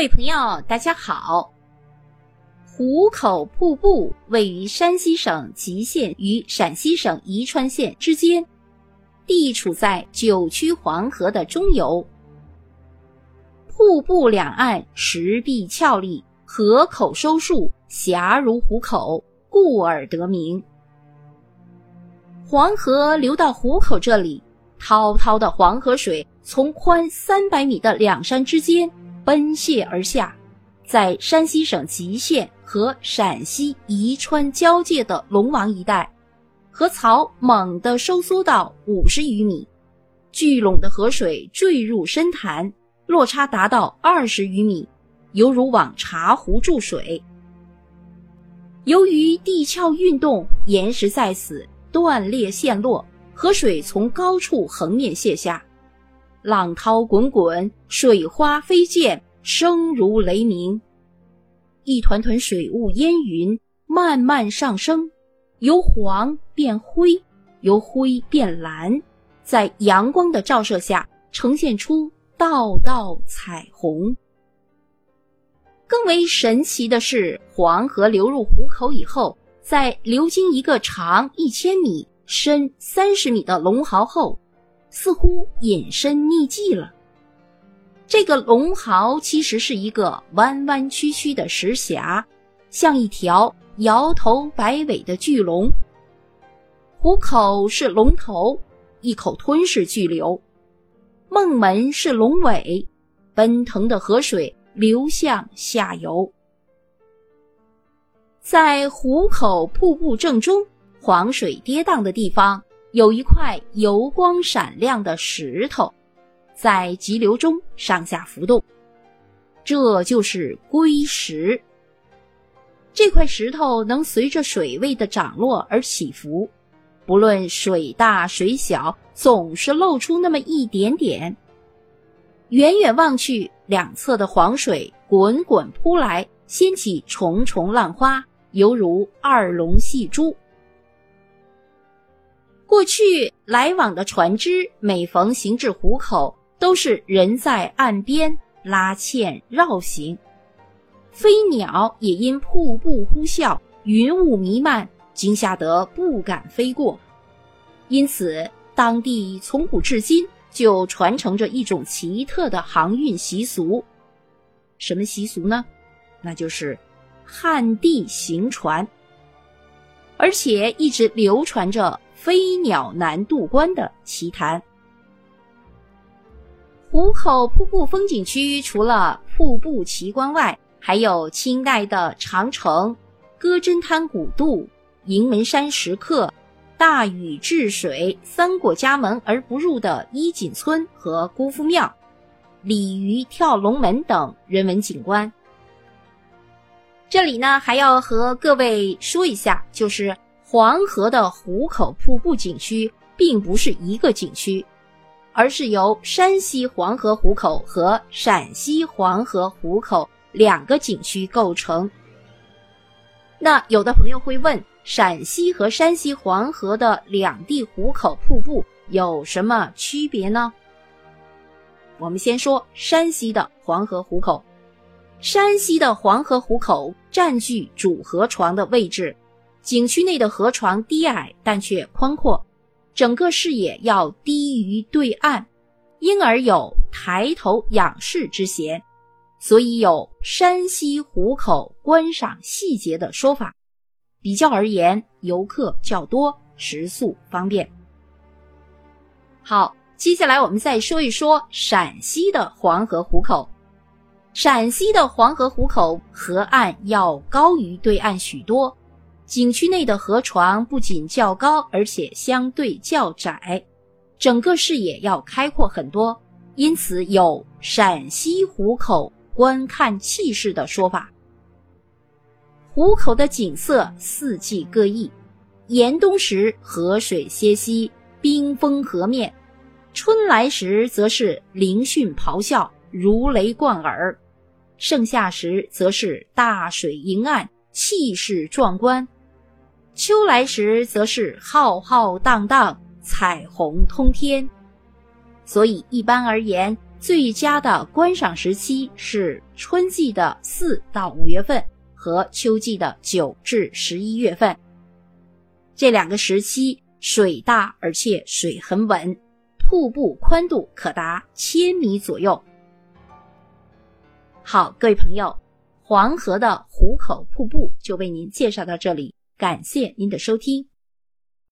各位朋友，大家好。壶口瀑布位于山西省吉县与陕西省宜川县之间，地处在九曲黄河的中游。瀑布两岸石壁峭立，河口收束，狭如壶口，故而得名。黄河流到壶口这里，滔滔的黄河水从宽三百米的两山之间奔泻而下，在山西省吉县和陕西宜川交界的龙王一带，河槽猛地收缩到五十余米，聚拢的河水坠入深潭。落差达到二十余米，犹如往茶壶注水。由于地壳运动，岩石在此断裂陷落，河水从高处横面泻下，浪涛滚滚，水花飞溅，声如雷鸣。一团团水雾烟云慢慢上升，由黄变灰，由灰变蓝，在阳光的照射下呈现出。道道彩虹。更为神奇的是，黄河流入壶口以后，在流经一个长一千米、深三十米的龙壕后，似乎隐身匿迹了。这个龙壕其实是一个弯弯曲曲的石峡，像一条摇头摆尾的巨龙。壶口是龙头，一口吞噬巨流。孟门是龙尾，奔腾的河水流向下游。在壶口瀑布正中，黄水跌宕的地方，有一块油光闪亮的石头，在急流中上下浮动，这就是龟石。这块石头能随着水位的涨落而起伏。不论水大水小，总是露出那么一点点。远远望去，两侧的黄水滚滚扑来，掀起重重浪花，犹如二龙戏珠。过去来往的船只，每逢行至湖口，都是人在岸边拉纤绕行。飞鸟也因瀑布呼啸，云雾弥漫。惊吓得不敢飞过，因此当地从古至今就传承着一种奇特的航运习俗。什么习俗呢？那就是旱地行船，而且一直流传着“飞鸟难渡关”的奇谈。壶口瀑布风景区除了瀑布奇观外，还有清代的长城、歌真滩古渡。迎门山石刻、大禹治水、三过家门而不入的衣锦村和姑父庙、鲤鱼跳龙门等人文景观。这里呢，还要和各位说一下，就是黄河的壶口瀑布景区并不是一个景区，而是由山西黄河壶口和陕西黄河壶口两个景区构成。那有的朋友会问。陕西和山西黄河的两地壶口瀑布有什么区别呢？我们先说山西的黄河壶口。山西的黄河壶口占据主河床的位置，景区内的河床低矮但却宽阔，整个视野要低于对岸，因而有抬头仰视之嫌，所以有山西壶口观赏细节的说法。比较而言，游客较多，食宿方便。好，接下来我们再说一说陕西的黄河壶口。陕西的黄河壶口河岸要高于对岸许多，景区内的河床不仅较高，而且相对较窄，整个视野要开阔很多，因此有“陕西壶口观看气势”的说法。壶口的景色四季各异，严冬时河水歇息，冰封河面；春来时则是凌汛咆哮，如雷贯耳；盛夏时则是大水迎岸，气势壮观；秋来时则是浩浩荡荡，彩虹通天。所以一般而言，最佳的观赏时期是春季的四到五月份和秋季的九至十一月份。这两个时期水大而且水很稳，瀑布宽度可达千米左右。好，各位朋友，黄河的壶口瀑布就为您介绍到这里，感谢您的收听。